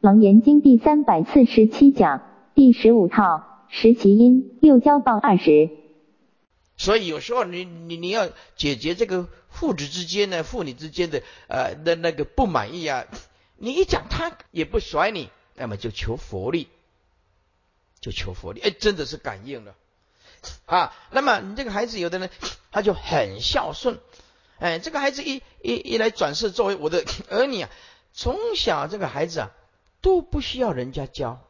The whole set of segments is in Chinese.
楞严经第三百四十七讲第十五套实习因六交报二十。所以有时候你你你要解决这个父子之间呢，父女之间的呃的那个不满意啊，你一讲他也不甩你，那么就求佛力，就求佛力，哎，真的是感应了啊。那么你这个孩子有的呢，他就很孝顺，哎，这个孩子一一一来转世作为我的 儿女啊，从小这个孩子啊都不需要人家教，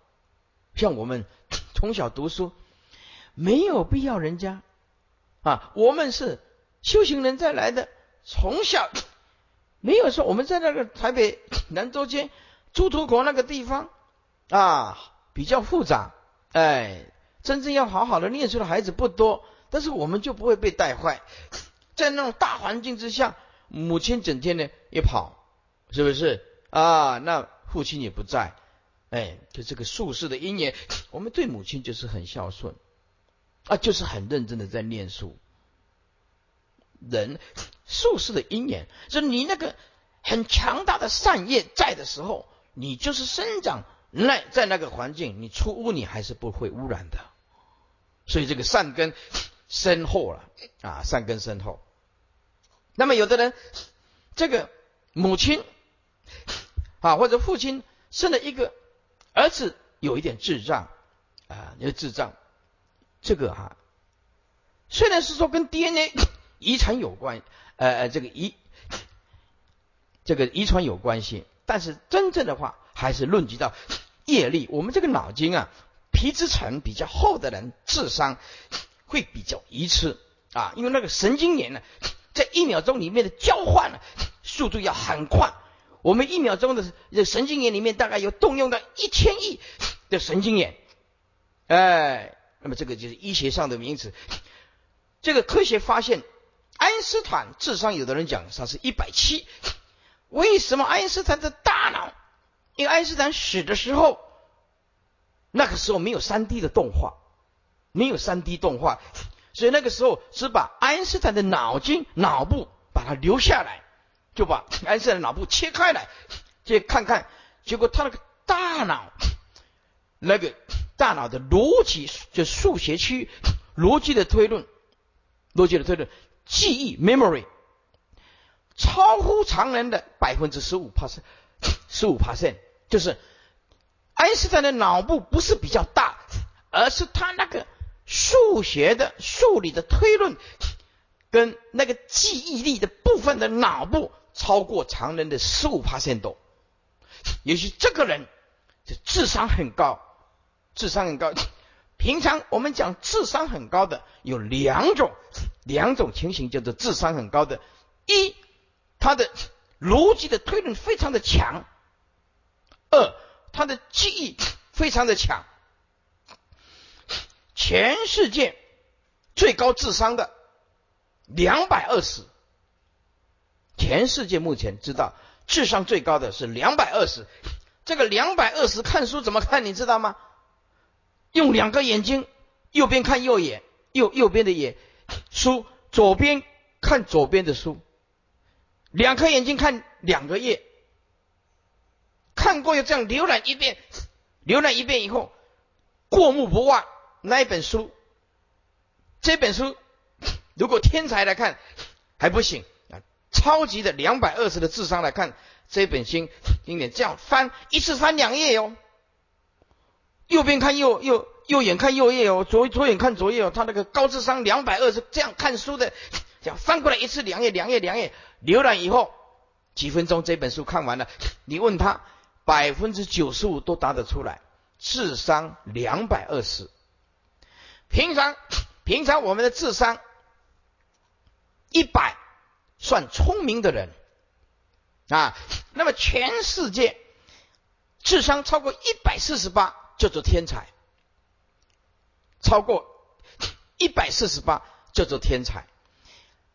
像我们 从小读书没有必要人家啊，我们是修行人再来的，从小 没有说我们在那个台北 南州街 猪头口那个地方啊比较复杂，哎，真正要好好的念书的孩子不多，但是我们就不会被带坏，在那种大环境之下，母亲整天呢也跑，是不是啊？那父亲也不在，哎，就这个术士的因缘，我们对母亲就是很孝顺啊，就是很认真的在念书。人术士的因缘，就你那个很强大的善业在的时候，你就是生长那在那个环境，你出污你还是不会污染的。所以这个善根深厚了啊，善根深厚。那么有的人，这个母亲啊或者父亲生了一个儿子，有一点智障啊，有智障，这个哈，虽然是说跟 DNA。遗传有关，呃呃，这个遗这个遗传有关系，但是真正的话还是论及到业力。我们这个脑筋啊，皮质层比较厚的人，智商会比较愚痴啊，因为那个神经元呢，在一秒钟里面的交换呢，速度要很快。我们一秒钟的这神经元里面大概有动用到一千亿的神经元，哎，那么这个就是医学上的名词。这个科学发现。爱因斯坦智商，有的人讲他是一百七。为什么爱因斯坦的大脑？因为爱因斯坦死的时候，那个时候没有三 D 的动画，没有三 D 动画，所以那个时候只把爱因斯坦的脑筋、脑部把它留下来，就把爱因斯坦的脑部切开来，去看看。结果他那个大脑，那个大脑的逻辑，就数学区逻辑的推论，逻辑的推论。记忆 memory 超乎常人的百分之十五 percent，十五 percent 就是爱因斯坦的脑部不是比较大，而是他那个数学的数理的推论跟那个记忆力的部分的脑部超过常人的十五帕线多。也许这个人就智商很高，智商很高。平常我们讲智商很高的有两种。两种情形叫做智商很高的：一，他的逻辑的推论非常的强；二，他的记忆非常的强。全世界最高智商的两百二十，全世界目前知道智商最高的是两百二十。这个两百二十看书怎么看？你知道吗？用两个眼睛，右边看右眼，右右边的眼。书左边看左边的书，两颗眼睛看两个页，看过又这样浏览一遍，浏览一遍以后过目不忘那一本书。这本书如果天才来看还不行啊，超级的两百二十的智商来看这本经经典，这样翻一次翻两页哟，右边看右右。右眼看右页哦，左左眼看左页哦，他那个高智商两百二十这样看书的，这样翻过来一次两页两页两页，浏览以后几分钟这本书看完了，你问他百分之九十五都答得出来，智商两百二十。平常平常我们的智商一百算聪明的人啊，那么全世界智商超过一百四十八叫做天才。超过一百四十八叫做天才，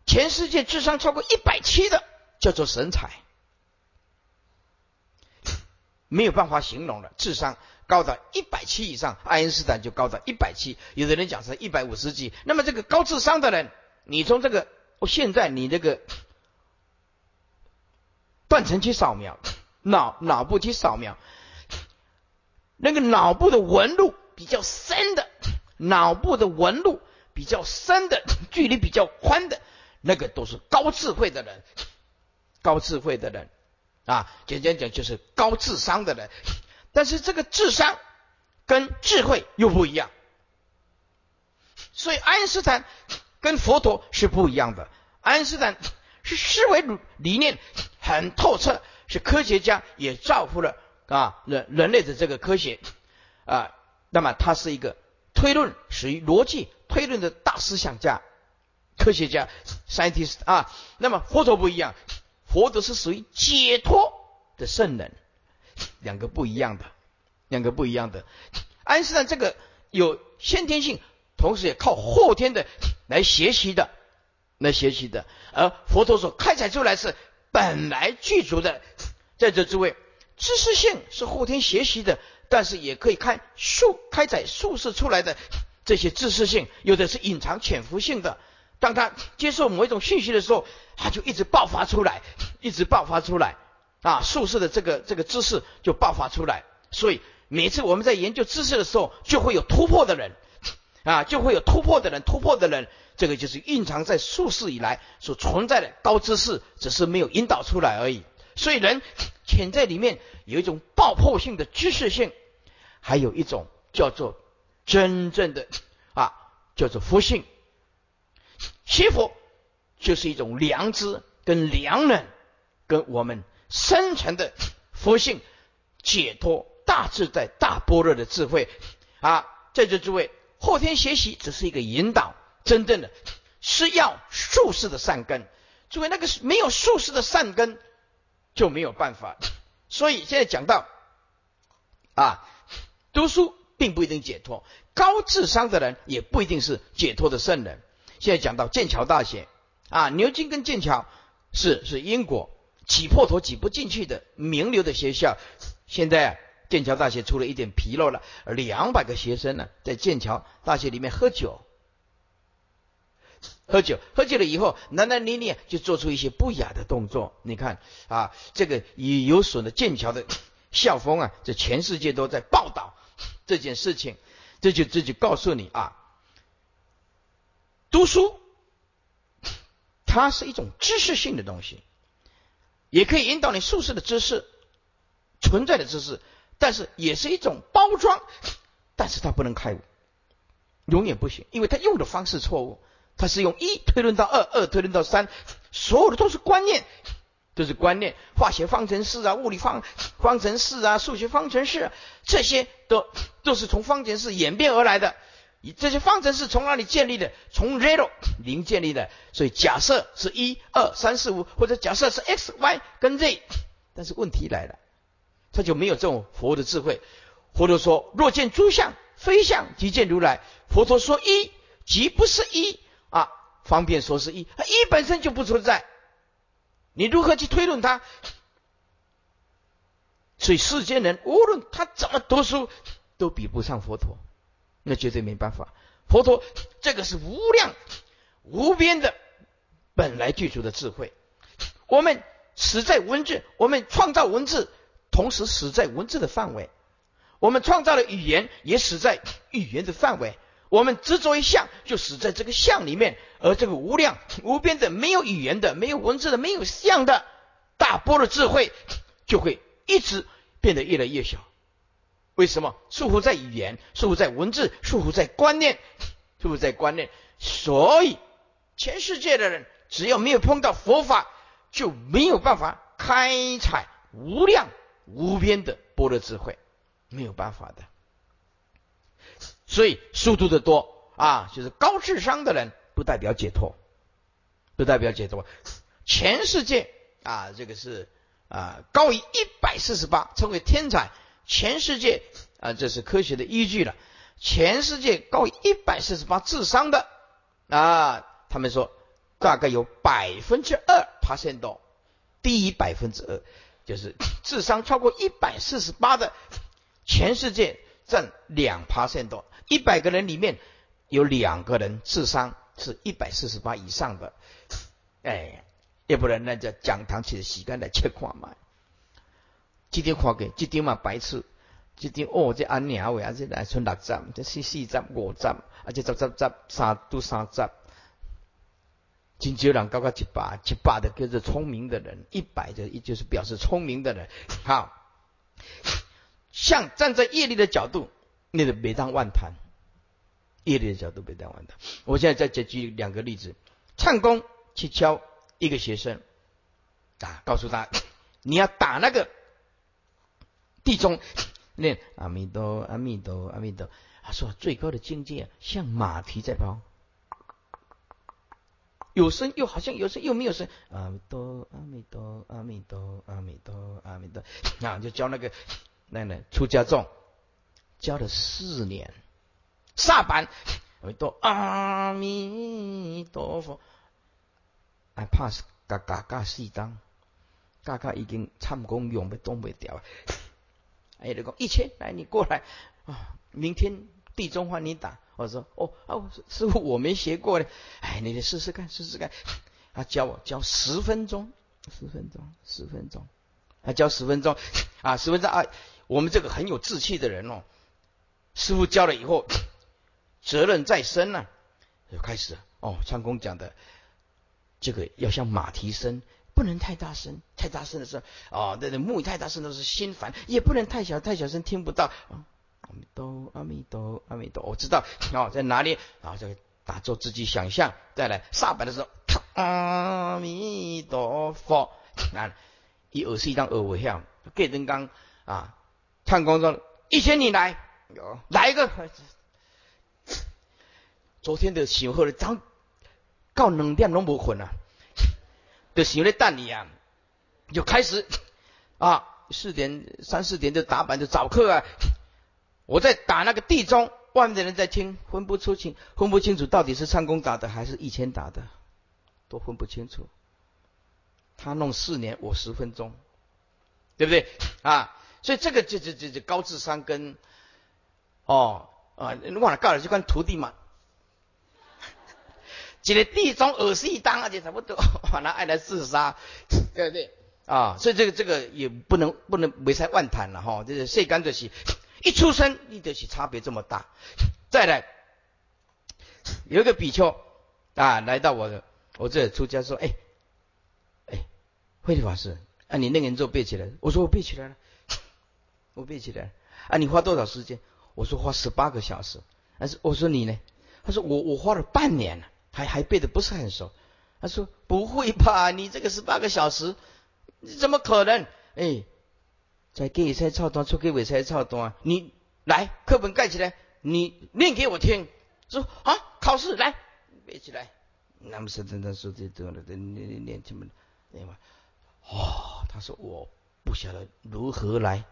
全世界智商超过一百七的叫做神才，没有办法形容了。智商高到一百七以上，爱因斯坦就高到一百七，有的人讲是一百五十几。那么这个高智商的人，你从这个我现在你这个断层去扫描，脑脑部去扫描，那个脑部的纹路比较深的，脑部的纹路比较深的，距离比较宽的，那个都是高智慧的人，高智慧的人啊，简单讲就是高智商的人。但是这个智商跟智慧又不一样，所以爱因斯坦跟佛陀是不一样的。爱因斯坦是思维理念很透彻，是科学家，也造福了啊人人类的这个科学啊。那么他是一个推论属于逻辑推论的大思想家、科学家 （scientist） 啊。那么佛陀不一样，佛陀是属于解脱的圣人。两个不一样的，两个不一样的。爱因斯坦这个有先天性，同时也靠后天的来学习的，来学习的。而佛陀所开采出来是本来具足的。在这诸位，知识性是后天学习的，但是也可以看术开采术士出来的这些知识性，有的是隐藏潜伏性的。当他接受某一种信息的时候，他就一直爆发出来，一直爆发出来。啊，术士的这个这个知识就爆发出来，所以每次我们在研究知识的时候，就会有突破的人，啊，就会有突破的人，突破的人，这个就是蕴藏在术士以来所存在的高知识，只是没有引导出来而已。所以人 潜在里面有一种爆破性的知识性，还有一种叫做真正的 啊，叫做佛性。学佛就是一种良知跟良能，跟我们。深层的佛性解脱大自在大般若的智慧啊，在这诸位后天学习只是一个引导，真正的是要术士的善根。诸位那个没有术士的善根就没有办法。所以现在讲到啊，读书并不一定解脱，高智商的人也不一定是解脱的圣人。现在讲到剑桥大学啊，牛津跟剑桥是是英国。挤破头挤不进去的名流的学校，现在啊，剑桥大学出了一点纰漏了，两百个学生呢，在剑桥大学里面喝酒，喝酒，喝酒了以后，男男女女就做出一些不雅的动作。你看啊，这个也有损了剑桥的 校风啊，这全世界都在报道 这件事情，这就这就告诉你啊，读书 它是一种知识性的东西。也可以引导你术士的知识，存在的知识，但是也是一种包装，但是它不能开悟，永远不行，因为它用的方式错误，它是用一推论到二，二推论到三，所有的都是观念，都是观念，化学方程式啊，物理方方程式啊，数学方程式，这些都都是从方程式演变而来的。这些方程式从哪里建立的？从 zero 零建立的。所以假设是一二三四五，或者假设是 x y 跟 z，但是问题来了，他就没有这种佛的智慧。佛陀说：若见诸相非相，即见如来。佛陀说一，即不是一啊，方便说是一，一本身就不存在，你如何去推论它？所以世间人无论他怎么读书，都比不上佛陀。那绝对没办法，佛陀这个是无量无边的本来具足的智慧。我们实在文字，我们创造文字，同时死在文字的范围；我们创造了语言，也死在语言的范围。我们执着于相，就死在这个相里面。而这个无量无边的、没有语言的、没有文字的、没有相的大波的智慧，就会一直变得越来越小。为什么束缚在语言，束缚在文字，束缚在观念，束缚在观念？所以全世界的人只要没有碰到佛法，就没有办法开采无量无边的般若智慧，没有办法的。所以速度的多啊，就是高智商的人，不代表解脱，不代表解脱。全世界啊，这个是啊高于一百四十八，称为天才。全世界啊，这是科学的依据了。全世界高一百四十八智商的啊，他们说大概有百分之二爬升到，低于百分之二，就是智商超过一百四十八的，全世界占两趴线多。一百个人里面有两个人智商是一百四十八以上的，哎，要不然那叫讲堂起的洗干来切看嘛。今天看给，今天嘛白痴，这点哦，这安鸟位啊，这来存六十，这四四十五十，啊，这十十十三都三十，真少人高到一百，一百的叫做聪明的人，一百的也就是表示聪明的人。好，像站在业力的角度，那个每当万谈，业力的角度每当万谈。我现在再举两个例子，唱功去教一个学生，啊，告诉他你要打那个地中。念阿弥陀阿弥陀阿弥陀，他说最高的境界像马蹄在跑，有声又好像有声又没有声。阿弥陀阿弥陀阿弥陀阿弥陀阿弥陀，啊，就教那个那那出家众，教了四年，萨板阿弥陀阿弥陀佛，哎怕是嘎嘎嘎四张，嘎嘎已经唱功用不动不掉。哎，就讲一千，来你过来啊！明天地中换你打。我说哦哦，师傅我没学过嘞。哎，你得试试看，试试看。他教我教十分钟，十分钟，十分钟。他教十分钟啊，十分钟啊！我们这个很有志气的人哦，师傅教了以后，责任在身呐，就开始哦。唱功讲的这个要像马蹄声。不能太大声，太大声的时候，哦，对对，木太大声都是心烦；也不能太小，太小声听不到。阿弥陀，阿弥陀，阿弥陀，我知道哦，在哪里？然后就打坐自己想象，再来上板的时候，阿弥陀佛，啊，一耳是一张耳尾像，盖灯刚啊，唱功说一千你来，有来一个，昨天的醒后的张，告两点拢无困啊。就想咧等你啊，就开始啊，四点三四点就打板就早课啊。我在打那个地钟，外面的人在听，分不出清，分不清楚到底是唱功打的还是以前打的，都分不清楚。他弄四年，我十分钟，对不对啊？所以这个就就就就高智商跟哦啊，忘了告了，就关徒弟嘛。一个地中耳细当，而且差不多，反而爱来自杀，对不对啊？所以这个这个也不能不能没才万谈了哈。这是谁干这些？一出生你就是差别这么大。再来，有一个比丘啊，来到我的我这出家说，哎哎，慧理法师啊，你那个人咒背起来？我说我背起来了，我背 起来了。啊，你花多少时间？我说花十八个小时。但是我说你呢？他说我我花了半年了。还还背的不是很熟，他说不会吧？你这个十八个小时，你怎么可能？哎，在给尾菜操段，出给尾菜操段，你来课本盖起来，你念给我听。说啊，考试来背起来。那么是真的说这多了，念念念什么？对吧？哦，他说我不晓得如何来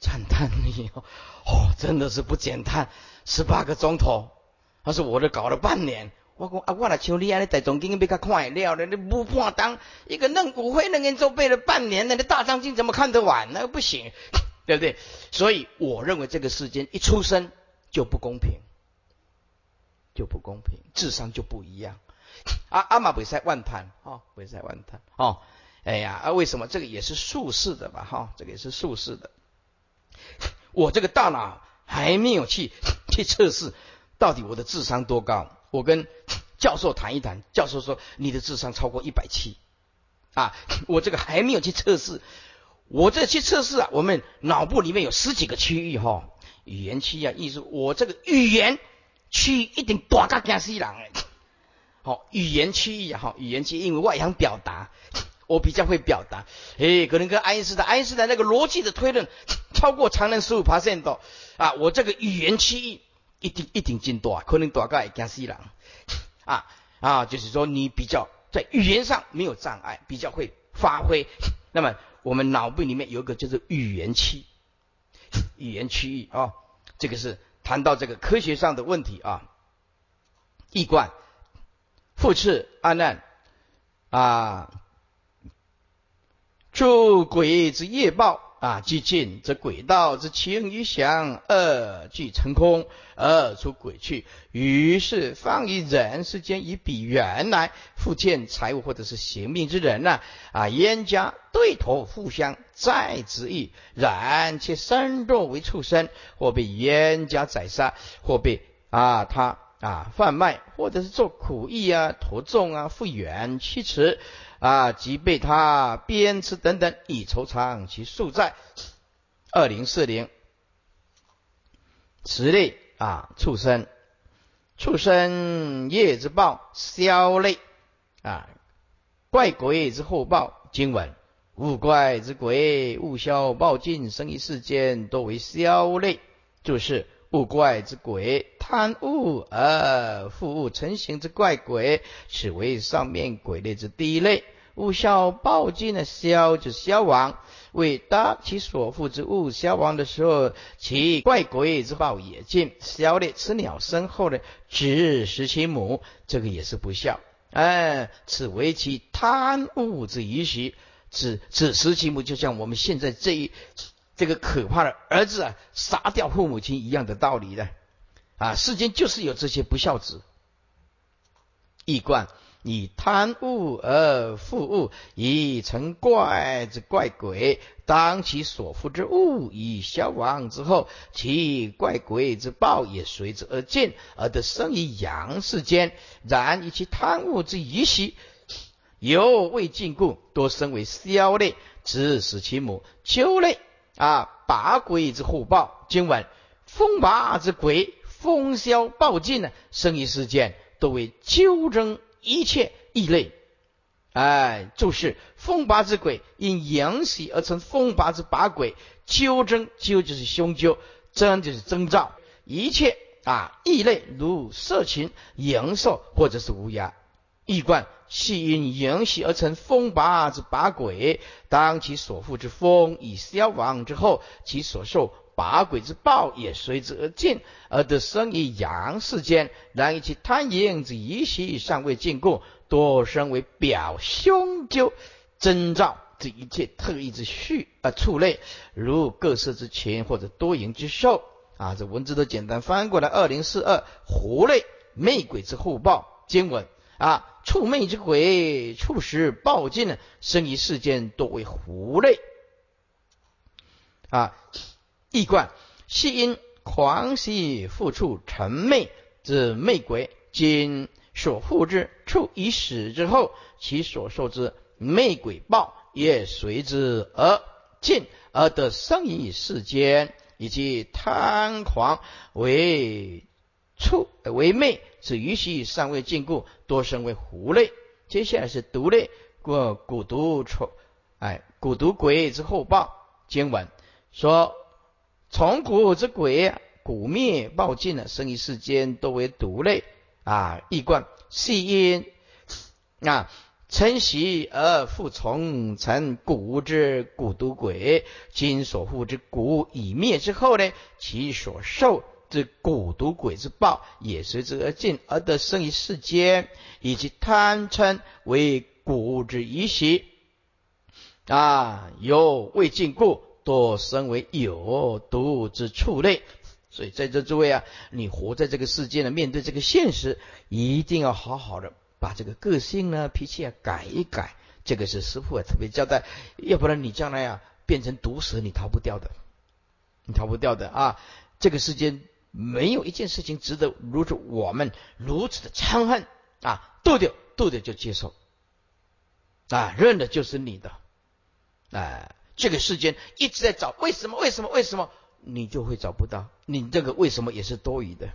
赞叹你哦，哦，真的是不简单，十八个钟头。他说我都搞了半年。我讲啊，我来像你安尼大总经要较快了了，你不半当一个嫩骨灰，能人做背了半年，那你大将军怎么看得完？那不行，对不对？所以我认为这个世间一出生就不公平，就不公平，智商就不一样。阿阿玛比赛万谈哦，比赛万谈哦，哎呀，啊为什么这个也是术士的吧？哈，这个也是术士的。我这个大脑还没有去 去测试，到底我的智商多高？我跟教授谈一谈，教授说你的智商超过一百七，啊，我这个还没有去测试，我这去测试啊，我们脑部里面有十几个区域哈，语言区啊，艺术，我这个语言区域一定大个惊死人诶，好，语言区域啊，哈，语言区因为外想表达，我比较会表达，诶，可能跟爱因斯坦，爱因斯坦那个逻辑的推论超过常人十五 percent 多，啊，我这个语言区域。一定一定进大，可能大概惊死人啊啊！就是说你比较在语言上没有障碍，比较会发挥。那么我们脑部里面有一个叫做语言区，语言区域啊，这个是谈到这个科学上的问题啊。易观复次阿难啊，诸鬼之业报。啊，即近则鬼道之情与想，二俱成空，二出鬼去。于是放于人世间，以比原来复见财物或者是行命之人呢？啊，冤家对头互相在之意。然其身若为畜生，或被冤家宰杀，或被啊他啊贩卖，或者是做苦役啊、徒众啊、复远驱驰啊，即被他鞭笞等等，以酬偿其宿债。二零四零，此类啊畜生，畜生业之报，消类啊。怪鬼之后报，经文物怪之鬼，物消报尽，生于世间，多为消类。就是物怪之鬼，贪物而复物成形之怪鬼，此为上面鬼类之第一类。物消暴尽的消就消亡，为当其所负之物消亡的时候，其怪鬼之报也尽。消类此鸟身后的只食其母，这个也是不孝。哎，此为其贪物之遗习，子子时其母，就像我们现在这一这个可怕的儿子啊，杀掉父母亲一样的道理的啊，世间就是有这些不孝子，易贯。以贪物而复物，以成怪之怪鬼。当其所负之物已消亡之后，其怪鬼之报也随之而尽，而得生于阳世间。然以其贪物之遗习犹未尽故，多生为消类，直使其母丘类啊，拔鬼之虎豹。今晚风拔之鬼，风消暴尽呢，生于世间，都为纠争。一切异类，哎，就是风拔之鬼，因阳喜而成风拔之拔鬼。纠争纠就是凶纠，真就是征兆。一切啊异类，如色情、阳兽或者是乌鸦，异冠系因阳喜而成风拔之拔鬼。当其所负之风已消亡之后，其所受。拔鬼之报也随之而尽，而得生于阳世间。然以其贪淫之遗习尚未尽故，多生为表凶咎征兆这一切特异之序啊畜类，如各色之禽或者多淫之兽啊。这文字都简单翻过来。二零四二狐类魅鬼之后报经文啊，畜魅之鬼，畜食暴尽了，生于世间多为狐类啊。易贯，系因狂喜复处成魅之魅鬼，今所复之处已死之后，其所受之魅鬼报也随之而尽，而得生于世间，以及贪狂为处为魅，此余习尚未尽故，多生为狐类。接下来是毒类，过蛊毒丑，哎，蛊毒鬼之后报经文说。从古之鬼，古灭报尽了，生于世间，多为毒类啊！异观系因啊，承习而复从成古之古毒鬼，今所附之古已灭之后呢，其所受之蛊毒鬼之报也随之而尽，而得生于世间，以及贪嗔为古之遗习啊，有未尽故。多生为有毒之畜类，所以在这诸位啊，你活在这个世界呢，面对这个现实，一定要好好的把这个个性呢、脾气啊改一改。这个是师傅啊特别交代，要不然你将来啊变成毒蛇，你逃不掉的，你逃不掉的啊！这个世间没有一件事情值得如此我们如此的嗔恨啊，斗掉斗掉就接受啊，认的就是你的，哎。这个世间一直在找为什么？为什么？为什么？你就会找不到。你这个为什么也是多余的，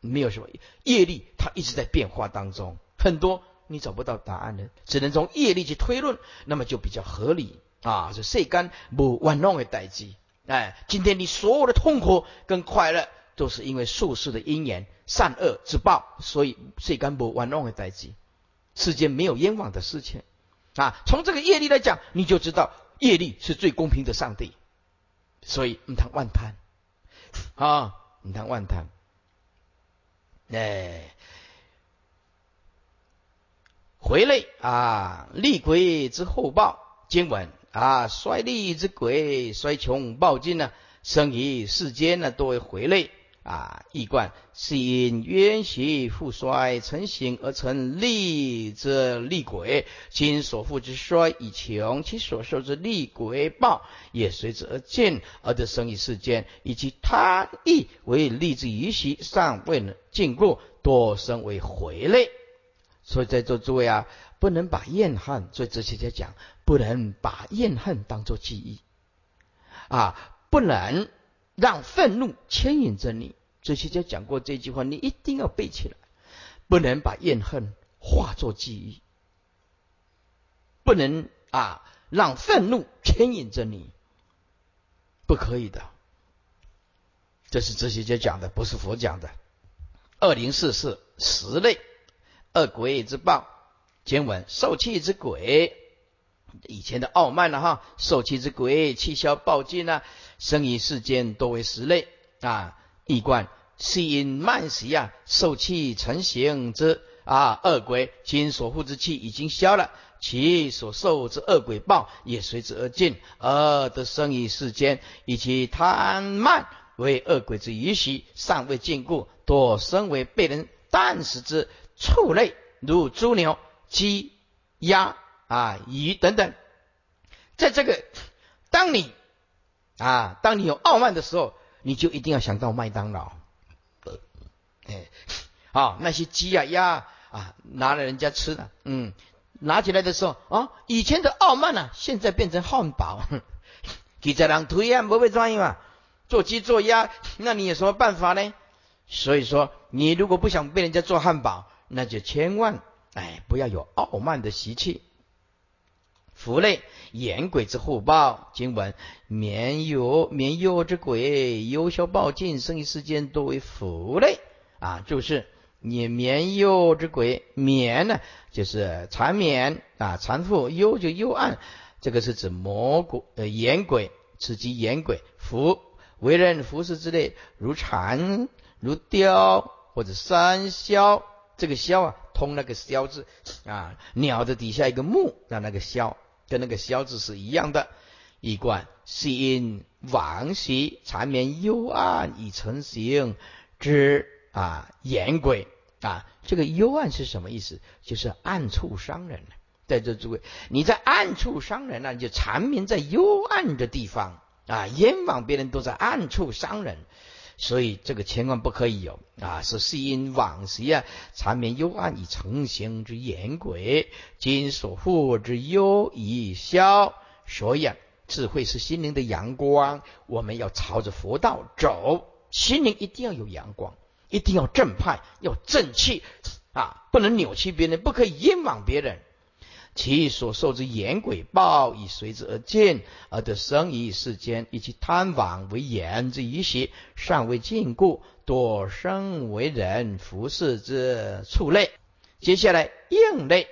没有什么业力，它一直在变化当中，很多你找不到答案的，只能从业力去推论，那么就比较合理啊。是世间不玩弄的代际，哎，今天你所有的痛苦跟快乐，都是因为术士的因缘、善恶之报，所以世间不玩弄的代际，世间没有冤枉的事情啊。从这个业力来讲，你就知道。业力是最公平的上帝，所以唔谈万贪啊，唔谈万贪。哎，回类啊，厉鬼之后报经文啊，衰利之鬼，衰穷暴尽呢，生于世间呢，多为回类啊，易观是因冤习复衰，成形而成利之利鬼。今所复之衰以穷，其所受之利鬼报也随之而尽，而得生于世间。以及他意为利之余习，尚未能禁锢，多生为回类。所以在座诸位啊，不能把怨恨，所以哲学家讲，不能把怨恨当作记忆啊，不能。让愤怒牵引着你，哲学家讲过这句话，你一定要背起来，不能把怨恨化作记忆，不能啊让愤怒牵引着你，不可以的。这是哲学家讲的，不是佛讲的。二零四四十类恶鬼之报，经文受气之鬼。以前的傲慢了哈，受气之鬼，气消暴尽啊，生于世间多为十类啊。易观是因慢习啊，受气成形之啊恶鬼，今所护之气已经消了，其所受之恶鬼报也随之而尽，而得生于世间。以其贪慢为恶鬼之余习，尚未尽故，多生为被人啖食之畜类，如猪牛、鸡、鸭。啊，鱼等等，在这个，当你啊，当你有傲慢的时候，你就一定要想到麦当劳。哎，好，那些鸡啊、鸭啊，拿了人家吃的，嗯，拿起来的时候啊，以前的傲慢呢，现在变成汉堡，给在人推啊，不会专业嘛？做鸡做鸭，那你有什么办法呢？所以说，你如果不想被人家做汉堡，那就千万哎，不要有傲慢的习气。福类言鬼之后报，经文绵有绵幽之鬼，幽消暴尽，生于世间多为福类啊，就是你绵幽之鬼，眠呢就是缠绵啊，缠缚幽就幽暗，这个是指魔鬼呃言鬼，此即言鬼。福为人服饰之类，如蝉如雕或者山鸮，这个鸮啊通那个鸮字啊，鸟的底下一个木，那那个鸮。跟那个消字是一样的，一贯是因往昔缠绵幽暗已成形之啊言鬼啊，这个幽暗是什么意思？就是暗处伤人在这诸位，你在暗处伤人，那你就缠绵在幽暗的地方啊，冤枉别人都在暗处伤人。所以这个千万不可以有啊！是是因往昔啊，缠绵幽暗以成形之言鬼，今所护之忧已消。所以啊，智慧是心灵的阳光，我们要朝着佛道走，心灵一定要有阳光，一定要正派，要正气啊，不能扭曲别人，不可以冤枉别人。其所受之言鬼报，以随之而尽，而得生于世间。以其贪妄为言之一习，尚未尽故，多生为人服侍之畜类。接下来应类，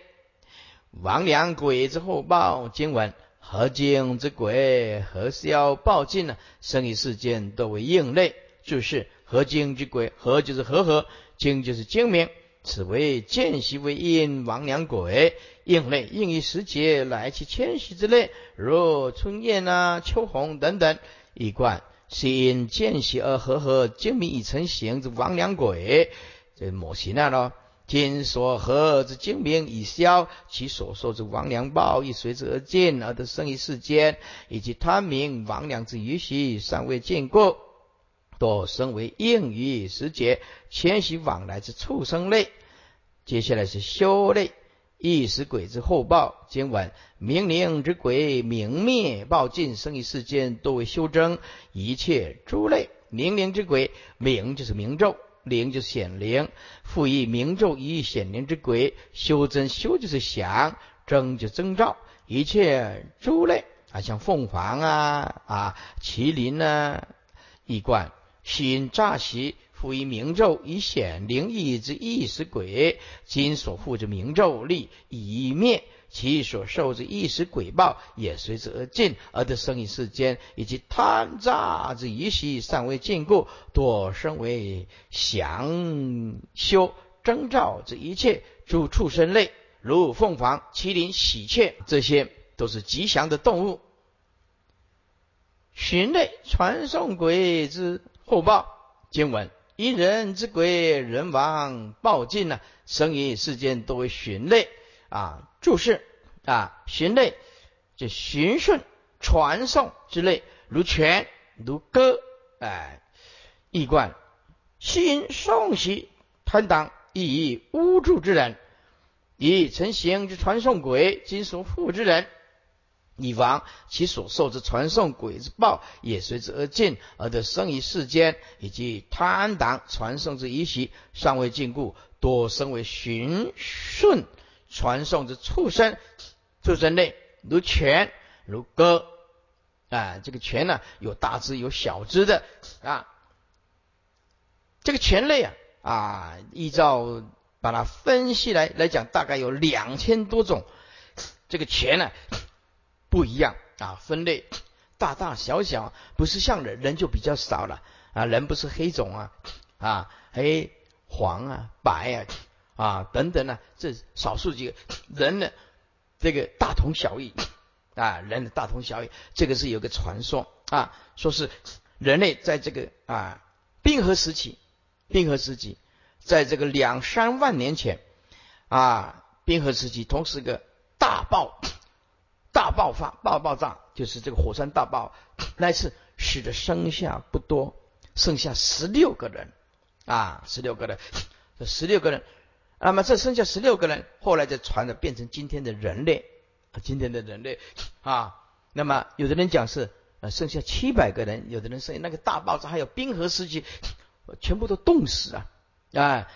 亡良鬼之后报。经文：何经之鬼，何消报尽呢？生于世间，都为应类。就是何经之鬼，何就是和合，经就是精明。此为见习为因，亡良鬼应类，应于时节来其迁徙之类，如春燕啊、秋红等等。一贯是因见习而和合，精明已成形之亡良鬼，这模型了咯。今所合之精明已消，其所受之亡良报亦随之而尽，而得生于世间，以及贪名亡良之余习尚未尽过。多生为应于时节迁徙往来之畜生类，接下来是修类，一时鬼之后报。今晚：明灵之鬼，明灭报尽，生于世间，多为修真。一切诸类，明灵之鬼，明就是明咒，灵就是显灵，复以明咒以显灵之鬼，修真修就是想，征就征兆。一切诸类啊，像凤凰啊啊，麒麟啊，一贯。心诈习，复以明咒以显灵异之意识鬼，今所护之明咒力已灭，其所受之意识鬼报也随之而尽，而得生于世间。以及贪诈之疑习尚未尽故，多生为降修征兆之一切诸畜生类，如凤凰、麒麟、喜鹊，这些都是吉祥的动物。寻类传送鬼之。后报经文因人之鬼，人亡报尽呢，生于世间多为循类啊，注释啊，循类就循顺传送之类，如泉如歌，哎，易观新送喜贪党，亦以污助之人，以成形之传送鬼，今所负之人。以防其所受之传送鬼之报也随之而尽，而得生于世间，以及贪党传送之遗习尚未尽故，多生为循顺传送之畜生，畜生类如犬如鸽啊，这个犬呢有大只有小只的啊，这个犬类啊啊，依照把它分析来来讲，大概有两千多种，这个犬呢。不一样。啊，分类。大大小小，不是像人，人就比较少了。啊。人不是黑种啊。啊，黑黄啊白啊啊等等呢，这少数几个。人呢，这个大同小异。啊，人的大同小异，这个是有个传说。啊，说是人类在这个啊冰河时期，冰河时期，在这个两三万年前啊，冰河时期同时个大爆。大爆发、大爆炸，就是这个火山大爆，那次使得剩下不多，剩下十六个人。啊，十六个人，这十六个人，那么这剩下十六个人，后来就传的变成今天的人类，今天的人类。啊，那么有的人讲是呃剩下七百个人，有的人剩那个大爆炸，还有冰河时期，全部都冻死啊啊，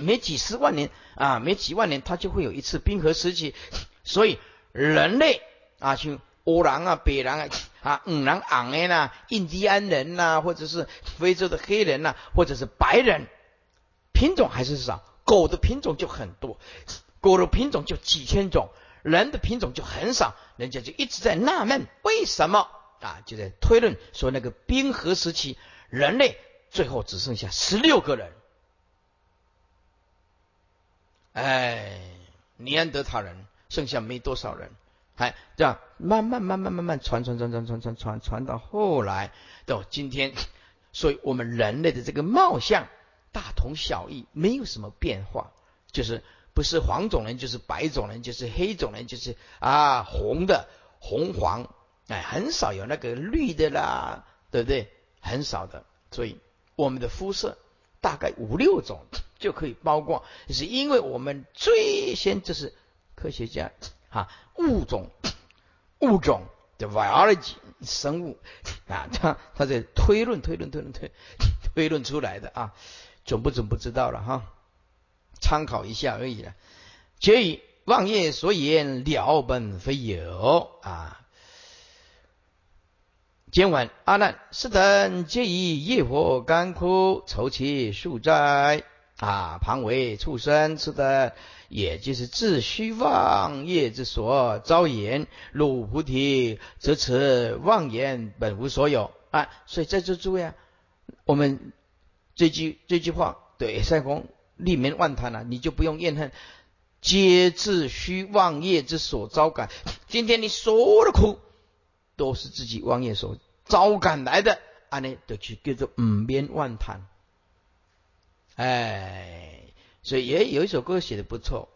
每几十万年啊，每几万年它就会有一次冰河时期，所以人类。啊，像欧狼啊、北狼啊、啊五狼昂的呐，印第安人呐，或者是非洲的黑人呐，或者是白人，品种还是少。狗的品种就很多，狗的品种就几千种，人的品种就很少。人家就一直在纳闷，为什么啊？就在推论说，那个冰河时期，人类最后只剩下十六个人。哎，尼安德塔人剩下没多少人。哎，这样慢慢慢慢慢慢传传传传传传传传到后来到今天，所以我们人类的这个貌相大同小异，没有什么变化，就是不是黄种人就是白种人，就是黑种人，就是啊红的红黄，哎，很少有那个绿的啦，对不对？很少的，所以我们的肤色大概五六种 就可以包括，是因为我们最先就是科学家。啊，物种，物种的 biology 生物啊，他他在推论推论推论推推论出来的啊，准不准不知道了哈，参考一下而已了。皆以望业所言了本非有啊。今晚阿难是等皆以业火干枯，愁其数灾啊，旁为畜生吃的。也就是自虚妄业之所招言，入菩提，则此妄言本无所有啊！所以在这诸位啊，我们这句这句话对三公立名万谈了，你就不用怨恨，皆自虚妄业之所招感。今天你所有的苦，都是自己妄业所招感来的，啊，你就去叫做五面万谈，哎。所以也有一首歌写的不错，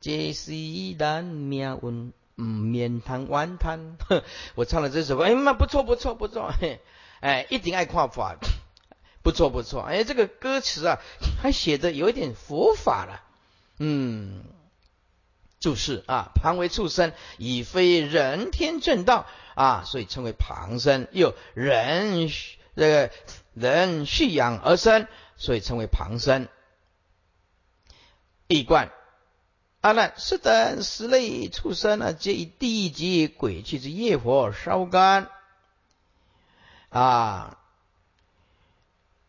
这是咱命运，唔免谈万叹。我唱了这首歌，哎妈，不错不错不错，哎，一定爱夸法，不错不错。哎，这个歌词啊，还写的有一点佛法了。嗯，就是啊，旁为畜生，已非人天正道啊，所以称为旁生。又人这个人蓄养而生，所以称为旁生。一观阿难，是等十类畜生呢，皆以地级鬼气之业火烧干啊，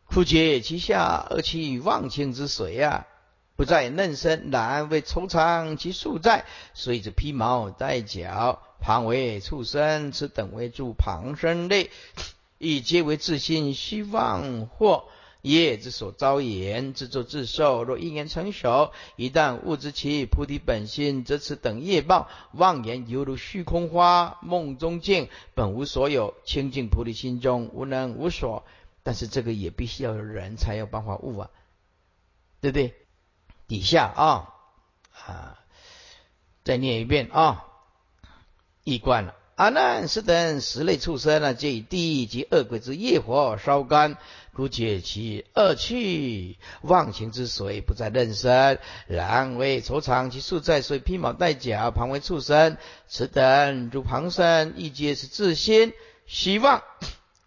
枯竭其下，而其忘情之水啊，不再嫩生，然为抽长其数在，随之披毛带角，旁为畜生，此等为诸旁生类，亦皆为自心虚妄惑。业之所招言，自作自受。若因缘成熟，一旦悟知其菩提本心，则此等业报妄言犹如虚空花，梦中境，本无所有。清净菩提心中无能无所，但是这个也必须要有人才有办法悟啊，对不对？底下啊啊，再念一遍啊，一观了。阿难，是等十类畜生呢，皆以地狱及恶鬼之业火烧干，故解其恶趣，忘情之水不再任生，然为愁长其宿在，所以披毛戴甲，旁为畜生。此等如旁生，亦皆是自心希望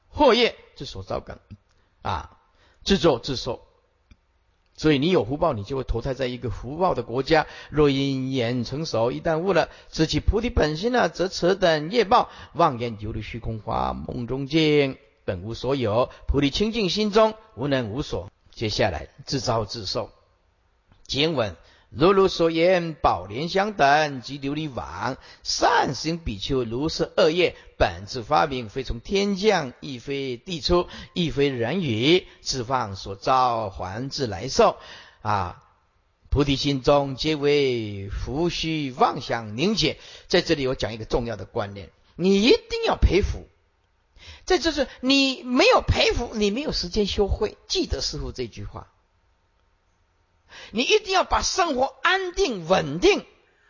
祸业之所造感啊，自作自受。所以你有福报，你就会投胎在一个福报的国家。若因眼成熟，一旦悟了知其菩提本心呢，则此等业报妄言犹如虚空花梦中见，本无所有。菩提清净心中无能无所。接下来自招自受。经文。如如所言，宝莲香等及琉璃网，善行比丘如是恶业，本自发明，非从天降，亦非地出，亦非人语，自放所造，还自来受。啊，菩提心中皆为福虚妄想凝结。在这里，我讲一个重要的观念：你一定要培福。在这是你没有培福，你没有时间修慧。记得师傅这句话。你一定要把生活安定稳定，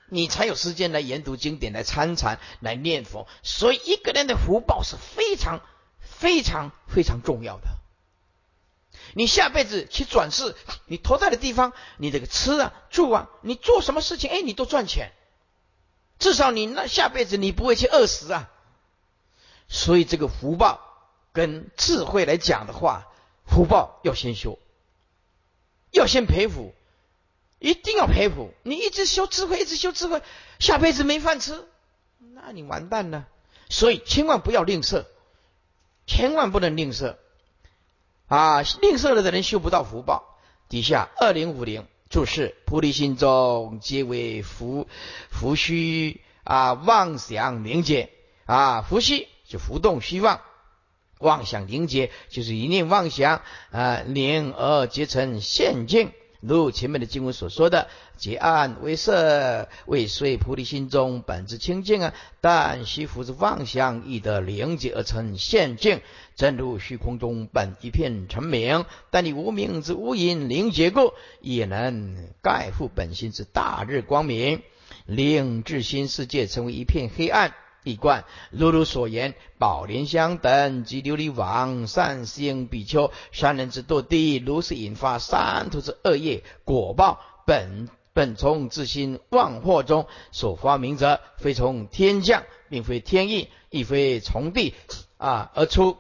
你才有时间来研读经典、来参禅、来念佛。所以，一个人的福报是非常、非常、非常重要的。你下辈子去转世，你投胎的地方，你这个吃啊、住啊，你做什么事情，哎，你都赚钱。至少你那下辈子你不会去饿死啊。所以，这个福报跟智慧来讲的话，福报要先修，要先培福。一定要培福，你一直修智慧，一直修智慧，下辈子没饭吃，那你完蛋了。所以千万不要吝啬，千万不能吝啬啊！吝啬了的人修不到福报。底下二零五零注释：菩提心中皆为福福虚啊，妄想凝结啊，福虚就浮动虚妄，妄想凝结就是一念妄想啊，凝而结成陷境。如前面的经文所说的，结案为色，未遂菩提心中本质清净啊，但须扶着妄想，亦得凝结而成现境。正如虚空中本一片澄明，但你无名之无因凝结故，也能盖覆本心之大日光明，令至心世界成为一片黑暗。一观，如如所言，宝莲香等及琉璃王善行比丘，三人之堕地，如是引发三途之恶业果报，本本从自心妄惑中所发明者，非从天降，并非天意，亦非从地啊而出，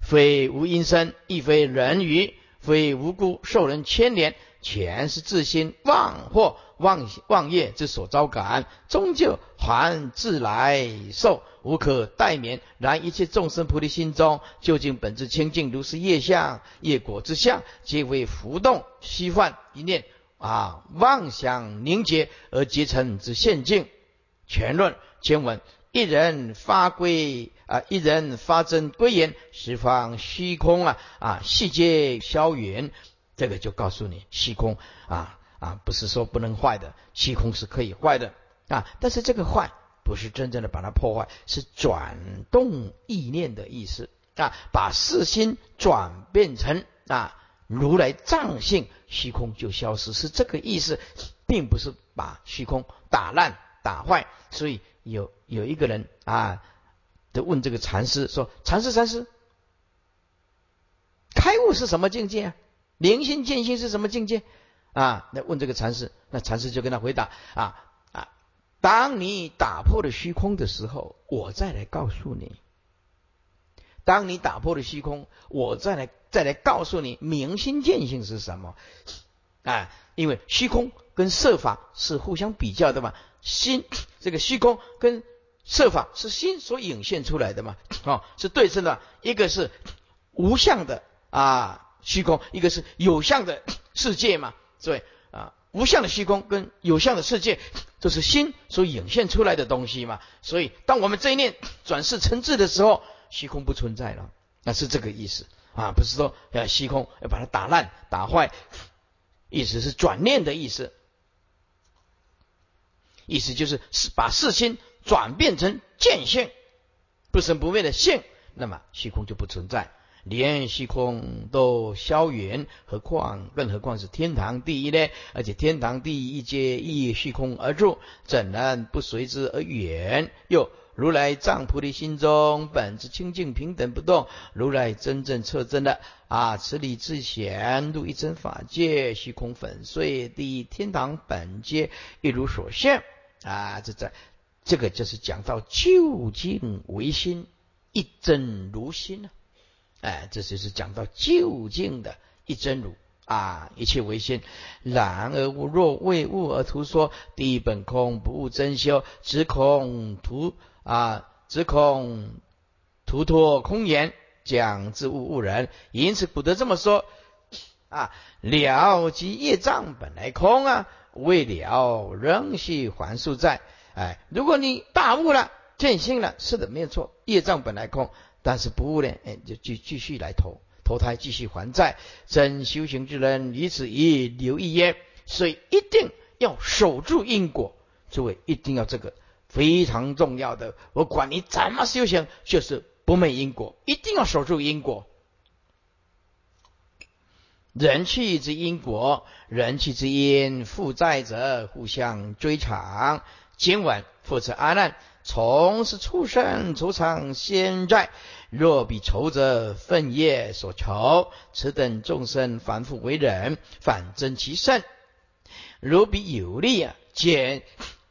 非无因生，亦非人语，非无辜受人牵连，全是自心妄惑。妄妄业之所招感，终究还自来受，无可代免。然一切众生菩提心中，究竟本质清净，如是业相、业果之相，皆为浮动虚幻一念啊，妄想凝结而结成之现境。全论经文，一人发归啊，一人发真归言，十方虚空啊啊，世界消远，这个就告诉你虚空啊。啊，不是说不能坏的，虚空是可以坏的啊。但是这个坏不是真正的把它破坏，是转动意念的意思啊，把四心转变成啊如来藏性，虚空就消失，是这个意思，并不是把虚空打烂打坏。所以有有一个人啊，就问这个禅师说：“禅师，禅师，开悟是什么境界啊？明心见性是什么境界？”啊，那问这个禅师，那禅师就跟他回答啊啊，当你打破了虚空的时候，我再来告诉你；当你打破了虚空，我再来再来告诉你明心见性是什么。啊，因为虚空跟色法是互相比较的嘛，心这个虚空跟色法是心所引现出来的嘛，啊，是对称的，一个是无相的啊虚空，一个是有相的世界嘛。所以啊，无相的虚空跟有相的世界，这是心所引现出来的东西嘛。所以，当我们这一念 转世成智的时候，虚空不存在了，那是这个意思啊，不是说要虚空要把它打烂打坏，意思是转念的意思，意思就是是把世心转变成见性，不生不灭的性，那么虚空就不存在。连虚空都消远，何况更何况是天堂第一呢？而且天堂第一皆依虚空而住，怎能不随之而远？又如来藏菩提心中本自清净平等不动，如来真正测真的啊，此理自显入一真法界，虚空粉碎，地天堂本皆一如所现啊！这这这个就是讲到究竟唯心，一真如心呢？哎，这就是讲到究竟的一真如啊，一切唯心。然而物若为物而图说，第一本空不悟真修，只恐图。啊，只恐图托空言，讲之物误人。因此古德这么说啊，了即业障本来空啊，未了仍系还数在。哎，如果你大悟了，见性了，是的，没有错，业障本来空，但是不悟呢，哎，就继继续来投投胎，继续还债。真修行之人，于此亦留意焉。所以一定要守住因果，诸位一定要这个。非常重要的，我管你怎么修行，就是不昧因果，一定要守住因果。人气之因果，人气之因，负债者互相追偿。今晚复持阿难，从是畜生出场先债，若比仇者愤业所仇，此等众生反复为人，反增其甚。如比有利啊，见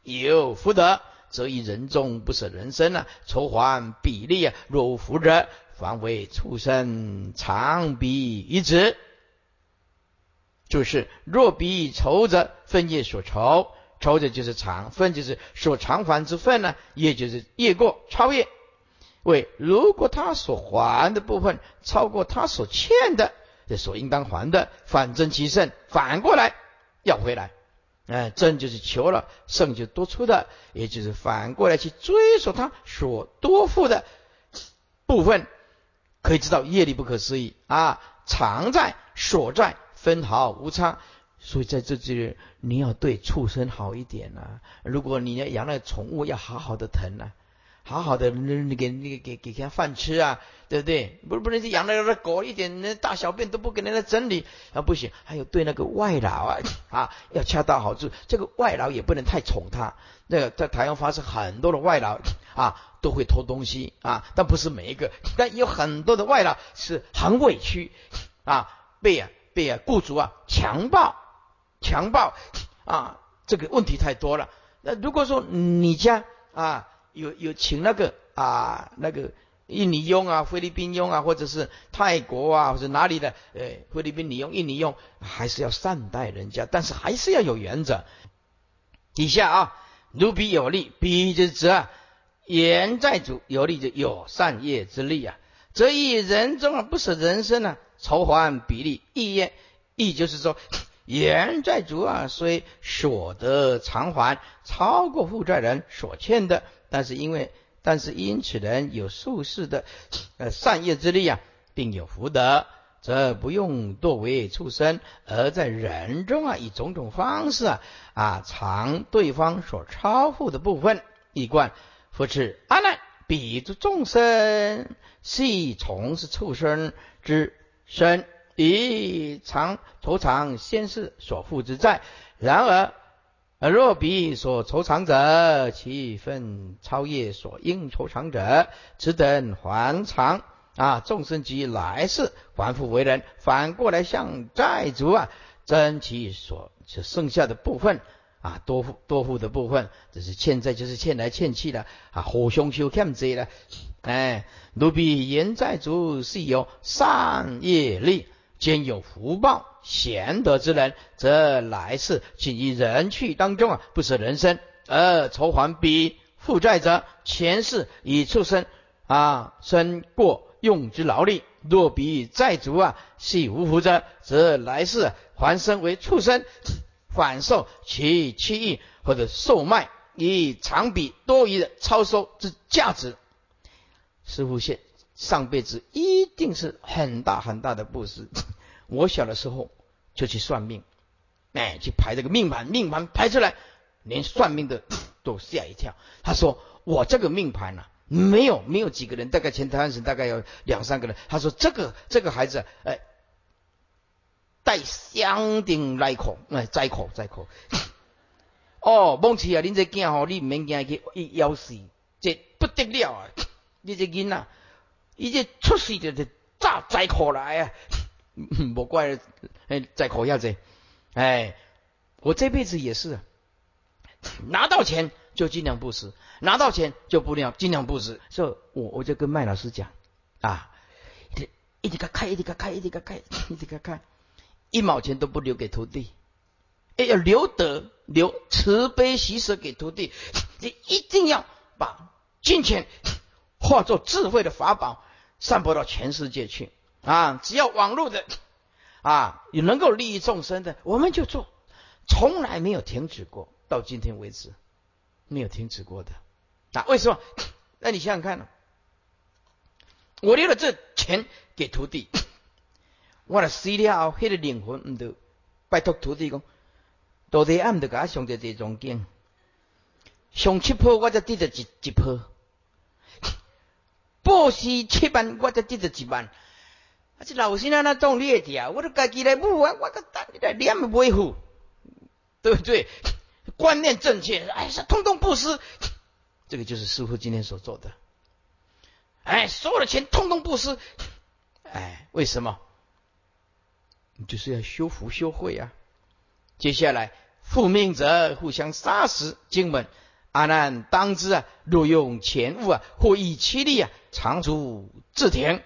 有福德。则以人众不舍人身啊，筹还比例啊。若无福者，反为畜生长彼一子。就是若比仇者，分业所仇，仇者就是长，分就是所偿还之分呢，也就是业过超越。为如果他所还的部分超过他所欠的，这所应当还的，反增其胜，反过来要回来。哎，真就是求了，胜就多出的，也就是反过来去追索他所多付的部分，可以知道业力不可思议啊，常在所在分毫无差，所以在这这里你要对畜生好一点呐。如果你要养那宠物，要好好的疼呐。好好的，你你给你给给给他饭吃啊，对不对？不不能是养那个狗，一点那大小便都不给人家整理啊，不行。还有对那个外劳啊啊，要恰到好处。这个外劳也不能太宠他。那个在台湾发生很多的外劳啊，都会偷东西啊，但不是每一个，但有很多的外劳是很委屈啊，被啊被啊雇主啊强暴强暴啊，这个问题太多了。那如果说你家啊。有有请那个啊那个印尼佣啊菲律宾佣啊或者是泰国啊或者哪里的呃菲律宾女佣印尼佣还是要善待人家，但是还是要有原则。底下啊，如彼有利，彼之则啊，言在主有利就有善业之力啊，则以人中啊不舍人身呢，筹还比例意也，意就是说 言在主啊，虽所得偿还超过负债人所欠的。但是因为，但是因此人有术士的呃善业之力啊，并有福德，则不用堕为畜生，而在人中啊，以种种方式啊啊偿对方所超负的部分，一贯扶持阿难，彼诸众生系从是畜生之身，以偿酬偿先世所负之债。然而。而若彼所愁偿者，其分超越所应酬偿者，此等还偿啊！众生及来世还复为人，反过来向债主啊争其所剩下的部分啊，多付多付的部分，这是欠债就是欠来欠去的啊，火凶修欠债了。哎，奴婢言债主是有善业力。兼有福报贤德之人，则来世仅以人去当中啊，不舍人身而筹还彼负债者，前世以畜生啊身过用之劳力。若彼债主啊系无福者，则来世还身为畜生，反受其七亿或者售卖以偿比多余的超收之价值。师傅现。上辈子一定是很大很大的布施。我小的时候就去算命，哎，去排这个命盘，命盘排出来，连算命的 都吓一跳。他说：“我这个命盘呢，没有没有几个人，大概前台湾省大概有两三个人。他说这个这个孩子，哎，带香顶来口，哎，灾口灾口。哦，梦起啊，恁这囝吼，你唔免惊去咬死，这不得了啊！你这囡啊，伊这出世就就炸灾口来啊！莫怪哎灾口要这，哎，我这辈子也是，拿到钱就尽量布施，拿到钱就不量尽量布施。所以我我就跟麦老师讲啊，一直个开，一直个开，一直个开，一直个开，一毛钱都不留给徒弟。哎，要留德，留慈悲喜舍给徒弟。你一定要把金钱化作智慧的法宝，散播到全世界去啊！只要网络的啊，也能够利益众生的，我们就做，从来没有停止过，到今天为止没有停止过的。啊，为什么？那你想想看呢？我留了这钱给徒弟，我的死了后，那个灵魂唔得，拜托徒弟讲。到底暗得甲上着这种经，上七坡我才得着一一坡，报是七万我才得着一万。啊，这老先生那种劣条，我都家己来补啊，我个等你来念不维护，对不对？观念正确，哎，是通通布施，这个就是师傅今天所做的。哎，所有的钱通通布施，哎，为什么？就是要修福修慧啊。接下来，复命者互相杀死。经文阿难当知啊，若用钱物啊，或以其力啊，长足自田。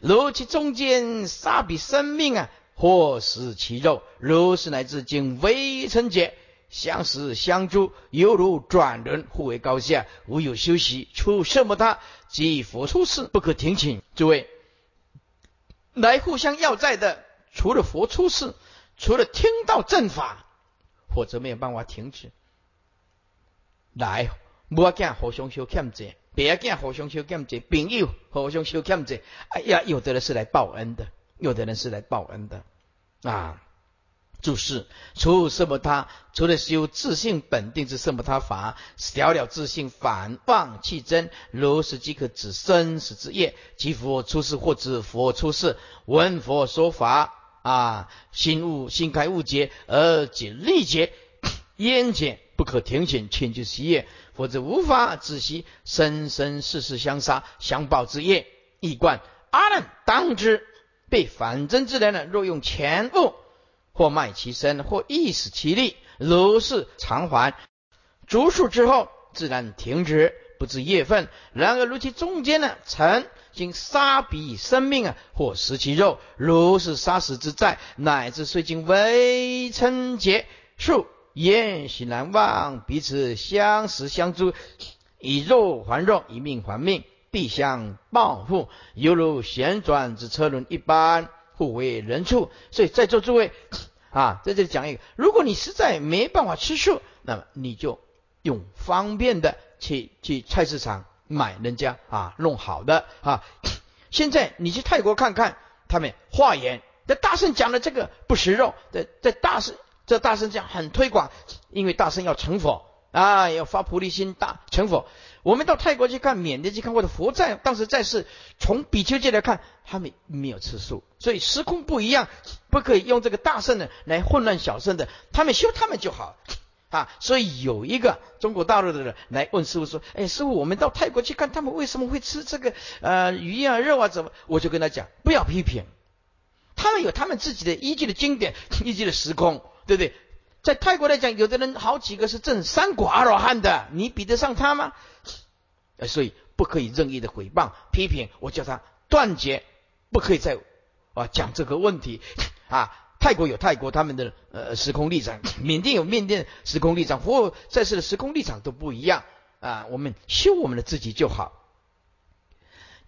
如其中间杀彼生命啊，或食其肉，如是乃至经微尘劫，相识相助，犹如转轮，互为高下，无有休息。出什么他即佛出世，不可停请。诸位，来互相要债的，除了佛出世。除了听到正法，否则没有办法停止。来，要见互相修欠债，别见互相修欠债，朋友互相修欠债。哎呀，有的人是来报恩的，有的人是来报恩的啊。注释：除什么他，除了修自性本定之什么他法，了了自性反妄弃真，如是即可指生死之业。即佛出世或指佛出世，闻佛说法。啊，心悟心开悟结而解力解 焉解不可停止，千就息业，否则无法止息生生世世相杀相报之业。一贯阿难当知，被反真之人呢，若用钱物，或卖其身，或易死其力，如是偿还，足数之后，自然停止，不知业分。然而如其中间呢，曾。经杀彼生命啊，或食其肉，如是杀死之债，乃至虽经微尘劫数，言喜难忘，彼此相识相助，以肉还肉，以命还命，必相报复，犹如旋转之车轮一般，互为人畜。所以在座诸位啊，在这里讲一个：如果你实在没办法吃素，那么你就用方便的去去菜市场。买人家啊弄好的啊，现在你去泰国看看，他们化缘，这大圣讲的这个不食肉，在在大圣这大圣讲很推广，因为大圣要成佛啊，要发菩提心大成佛。我们到泰国去看，缅甸去看，或者佛在当时在世，从比丘界来看，他们没有吃素，所以时空不一样，不可以用这个大圣的来混乱小圣的，他们修他们就好。啊，所以有一个中国大陆的人来问师傅说：“哎，师傅，我们到泰国去看，他们为什么会吃这个呃鱼啊、肉啊？怎么？”我就跟他讲，不要批评，他们有他们自己的依据的经典、依据的时空，对不对？在泰国来讲，有的人好几个是正三果阿罗汉的，你比得上他吗？所以不可以任意的诽谤、批评。我叫他断绝，不可以再啊讲这个问题 啊。泰国有泰国他们的呃时空立场，缅甸有缅甸时空立场，或在世的时空立场都不一样啊。我们修我们的自己就好。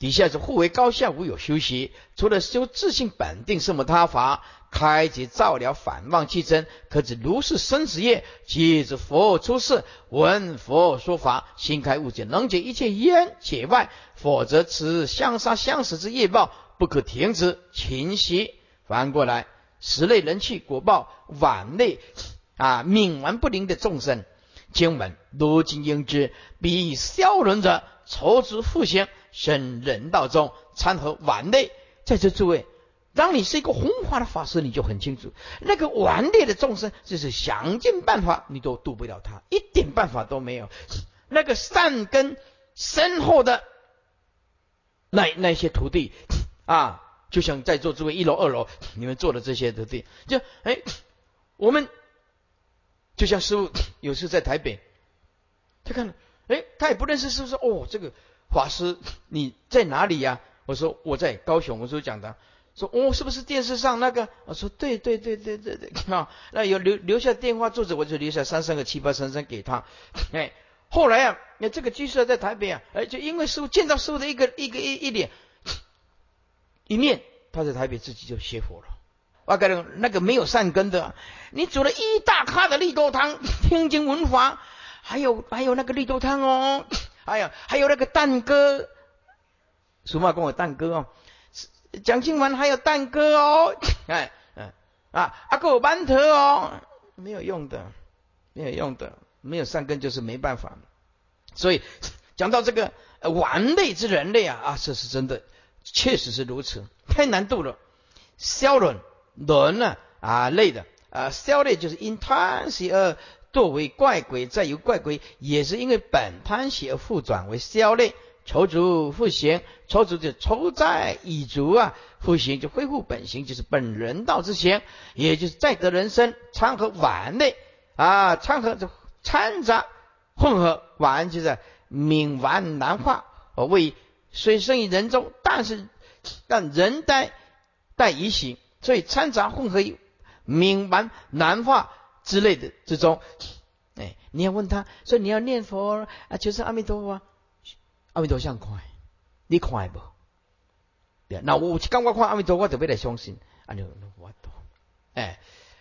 底下是互为高下，无有休息。除了修自性本定什么他法，开解照了反妄气真，可知如是生死业，即是佛出世，闻佛说法，心开悟解，能解一切冤解外。否则此相杀相死之业报不可停止勤息。反过来。十类人气果报晚类啊，冥顽不灵的众生，经文如今应知，彼消伦者，愁之复兴，生人道中，参合顽类。在这诸位，当你是一个弘法的法师，你就很清楚，那个顽劣的众生，就是想尽办法你都渡不了他，一点办法都没有。那个善根深厚的那那些徒弟啊，就像在座诸位一楼、二楼，你们做的这些徒弟，就哎，我们就像师傅有时在台北，他看，哎，他也不认识师傅，说哦，这个法师你在哪里呀？我说我在高雄，我说讲的，说哦，是不是电视上那个？我说对对对对对对啊，那有留留下电话住址，我就留下三三个七八三三给他。哎，后来啊，那这个居士在台北啊，哎，就因为师傅见到师傅的一个一个一一脸一面，他在台北自己就学佛了。我跟你那个没有善根的，你煮了一大咖的绿豆汤，听经闻法，还有还有那个绿豆汤哦，还有还有那个蛋哥。俗话跟我蛋哥哦，蒋经文还有蛋哥哦，哎嗯啊阿哥馒头哦，没有用的，没有用的，没有善根就是没办法。所以讲到这个完类之人类啊啊，这是真的，确实是如此，太难度了。消轮轮呢啊类的啊消类就是因贪邪而作为怪鬼，再由怪鬼也是因为本贪邪而复转为消类。抽足复形，抽足就抽在已足啊，复行就恢复本行，就是本人道之行，也就是再得人生，参合丸类啊，参合这掺杂混合丸就是冥顽难化，为虽生于人中，但是让人待待于形，所以掺杂混合冥顽难化之类的之中。哎，你要问他说你要念佛啊，求是阿弥陀佛。阿弥陀像快，你快不？那我刚我看阿弥陀，我特别来相信。阿弥陀，哎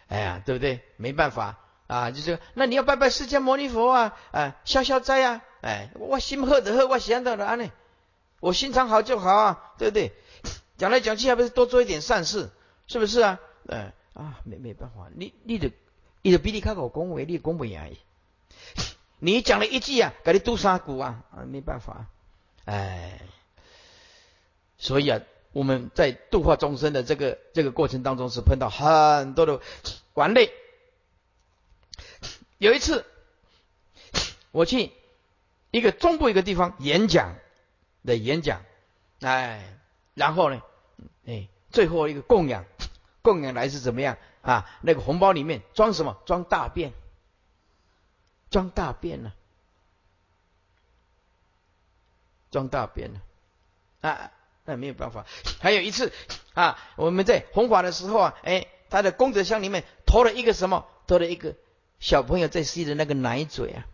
哎呀，对不对？没办法啊，就是那你要拜拜释迦牟尼佛啊，啊，消消灾啊，哎，我心好的好，我想到了安呢，我心肠好就好啊，对不对？讲来讲去还不是多做一点善事，是不是啊？哎啊，没没办法，你你的你的比你开口恭维，你恭维而已。你讲了一句啊，给你杜三股啊，啊，没办法。哎，所以啊，我们在度化众生的这个这个过程当中，是碰到很多的顽类。有一次，我去一个中部一个地方演讲的演讲，哎，然后呢，哎，最后一个供养，供养来是怎么样啊？那个红包里面装什么？装大便，装大便呢？装大便呢啊，那没有办法。还有一次啊，我们在弘法的时候啊，哎，他的功德箱里面投了一个什么？投了一个小朋友在吸的那个奶嘴啊，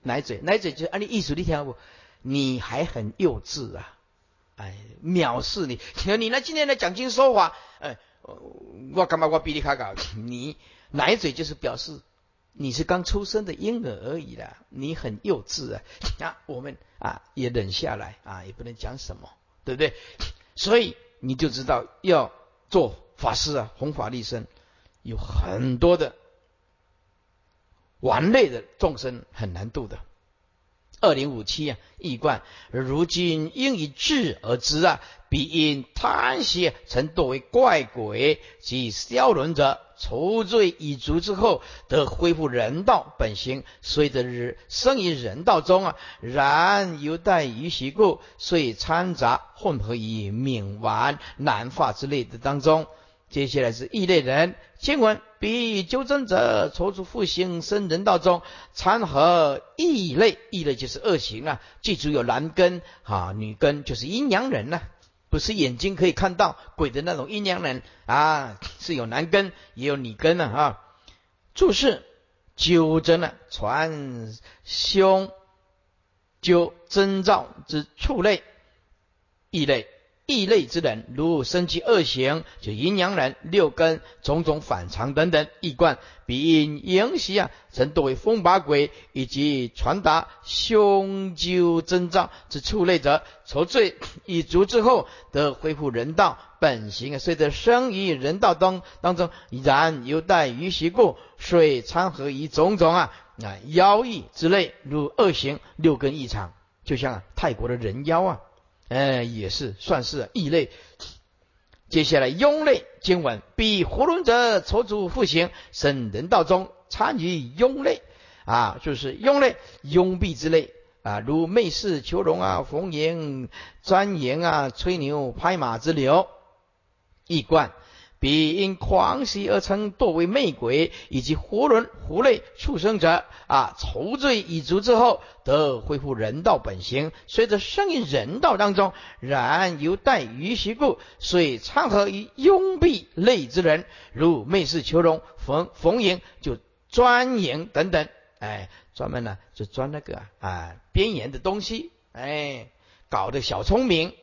奶嘴，奶嘴就是按你艺术的条不？你还很幼稚啊，哎，藐视你！你那今天的讲经说法，哎，我干嘛我比你卡搞？你奶嘴就是表示。你是刚出生的婴儿而已啦，你很幼稚啊！啊，我们啊也忍下来啊，也不能讲什么，对不对？所以你就知道要做法师啊，弘法利生，有很多的顽类的众生很难度的。二零五七啊，易观如今应以智而知啊，必因贪邪曾堕为怪鬼及消轮者。除罪已足之后，得恢复人道本性，虽得日生于人道中啊，然犹待于习故，遂掺杂混合于冥顽难化之类的当中。接下来是异类人，经文比纠正者，抽出复兴生人道中，掺合异类，异类就是恶行啊，记住有男根啊，女根就是阴阳人呐。不是眼睛可以看到鬼的那种阴阳人啊，是有男根也有女根的啊。注释纠正了传凶纠征兆之畜类异类异类之人，如生其恶行，就阴阳人六根种种反常等等异贯，必因影袭啊，曾多为风把鬼，以及传达凶究征兆之畜类者，愁罪已足之后，得恢复人道本行啊，虽得生于人道当当中，然犹待于习故，遂参合于种种啊啊妖异之类，如恶行六根异常，就像泰国的人妖啊。嗯，也是算是异类。接下来庸类经文，比胡伦者筹组复行，生人道中参与庸类啊，就是庸类庸鄙之类啊，如媚世求荣啊、逢迎钻研啊、吹牛拍马之流，异贯。彼因狂喜而成堕为魅鬼，以及活人、狐类、畜生者啊，仇罪已足之后，得恢复人道本形。随着生于人道当中，然犹待于习故，遂掺合于庸蔽类之人，如媚视求荣、逢逢迎就钻营等等，哎，专门呢就钻那个啊边沿的东西，哎，搞得小聪明